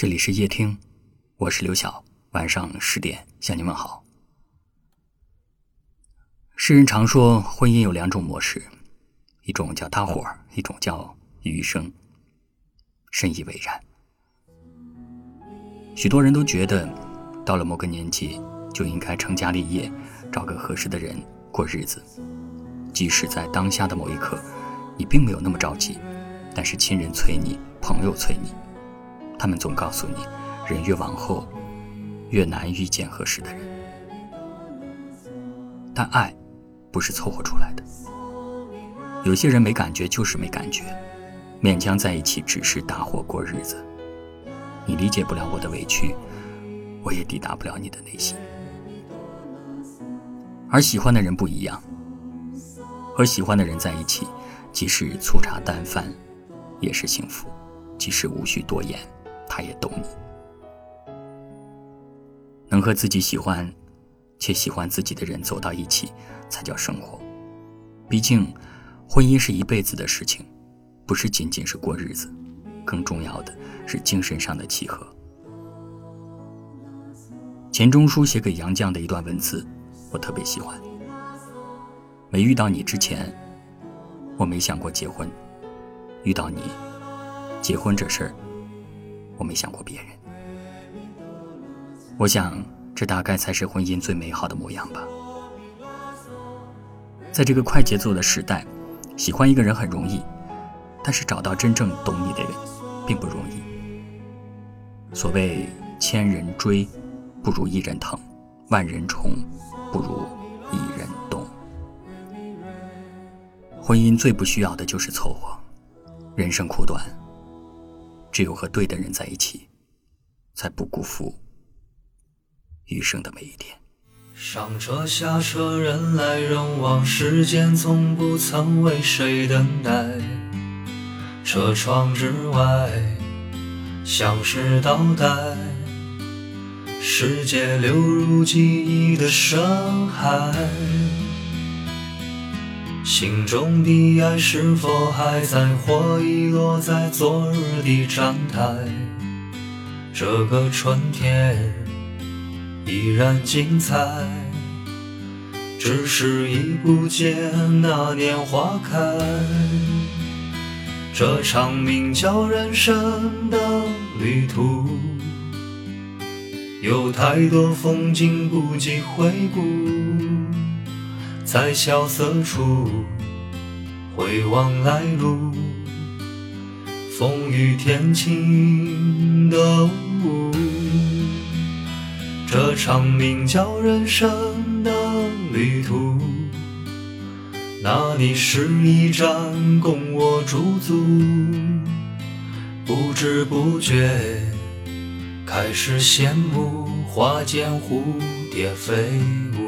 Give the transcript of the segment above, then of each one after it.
这里是夜听，我是刘晓。晚上十点向你问好。世人常说婚姻有两种模式，一种叫搭伙，一种叫余生。深以为然。许多人都觉得，到了某个年纪就应该成家立业，找个合适的人过日子。即使在当下的某一刻，你并没有那么着急，但是亲人催你，朋友催你。他们总告诉你，人越往后，越难遇见合适的人。但爱，不是凑合出来的。有些人没感觉就是没感觉，勉强在一起只是搭伙过日子。你理解不了我的委屈，我也抵达不了你的内心。而喜欢的人不一样，和喜欢的人在一起，即使粗茶淡饭，也是幸福；即使无需多言。他也懂你，能和自己喜欢且喜欢自己的人走到一起，才叫生活。毕竟，婚姻是一辈子的事情，不是仅仅是过日子，更重要的是精神上的契合。钱钟书写给杨绛的一段文字，我特别喜欢。没遇到你之前，我没想过结婚；遇到你，结婚这事儿。我没想过别人，我想这大概才是婚姻最美好的模样吧。在这个快节奏的时代，喜欢一个人很容易，但是找到真正懂你的人并不容易。所谓千人追，不如一人疼；万人宠，不如一人懂。婚姻最不需要的就是凑合，人生苦短。只有和对的人在一起，才不辜负余生的每一天。上车下车，人来人往，时间从不曾为谁等待。车窗之外，像是倒带，世界流入记忆的深海。心中的爱是否还在，或遗落在昨日的站台？这个春天依然精彩，只是已不见那年花开。这场名叫人生的旅途，有太多风景不及回顾。在萧瑟处回望来路，风雨天晴的雾。这场名叫人生的旅途，那里是一站供我驻足。不知不觉开始羡慕花间蝴蝶飞舞。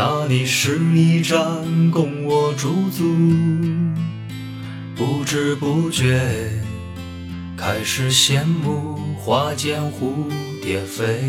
那里是一站供我驻足。不知不觉开开始羡慕花间蝴蝶飞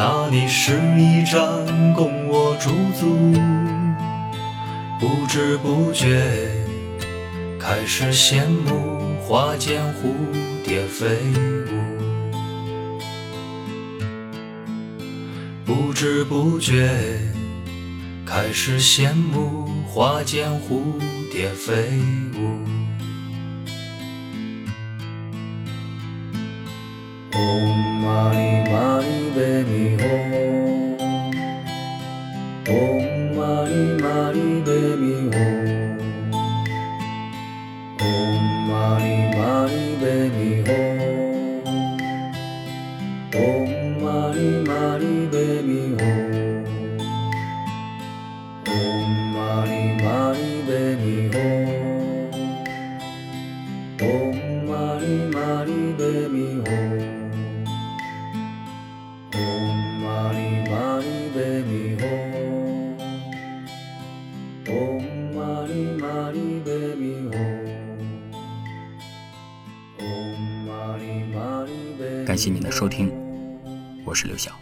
那里是一站供我驻足，不知不觉开始羡慕花间蝴蝶飞舞，不知不觉开始羡慕花间蝴蝶飞舞。anyone. 感谢您的收听，我是刘晓，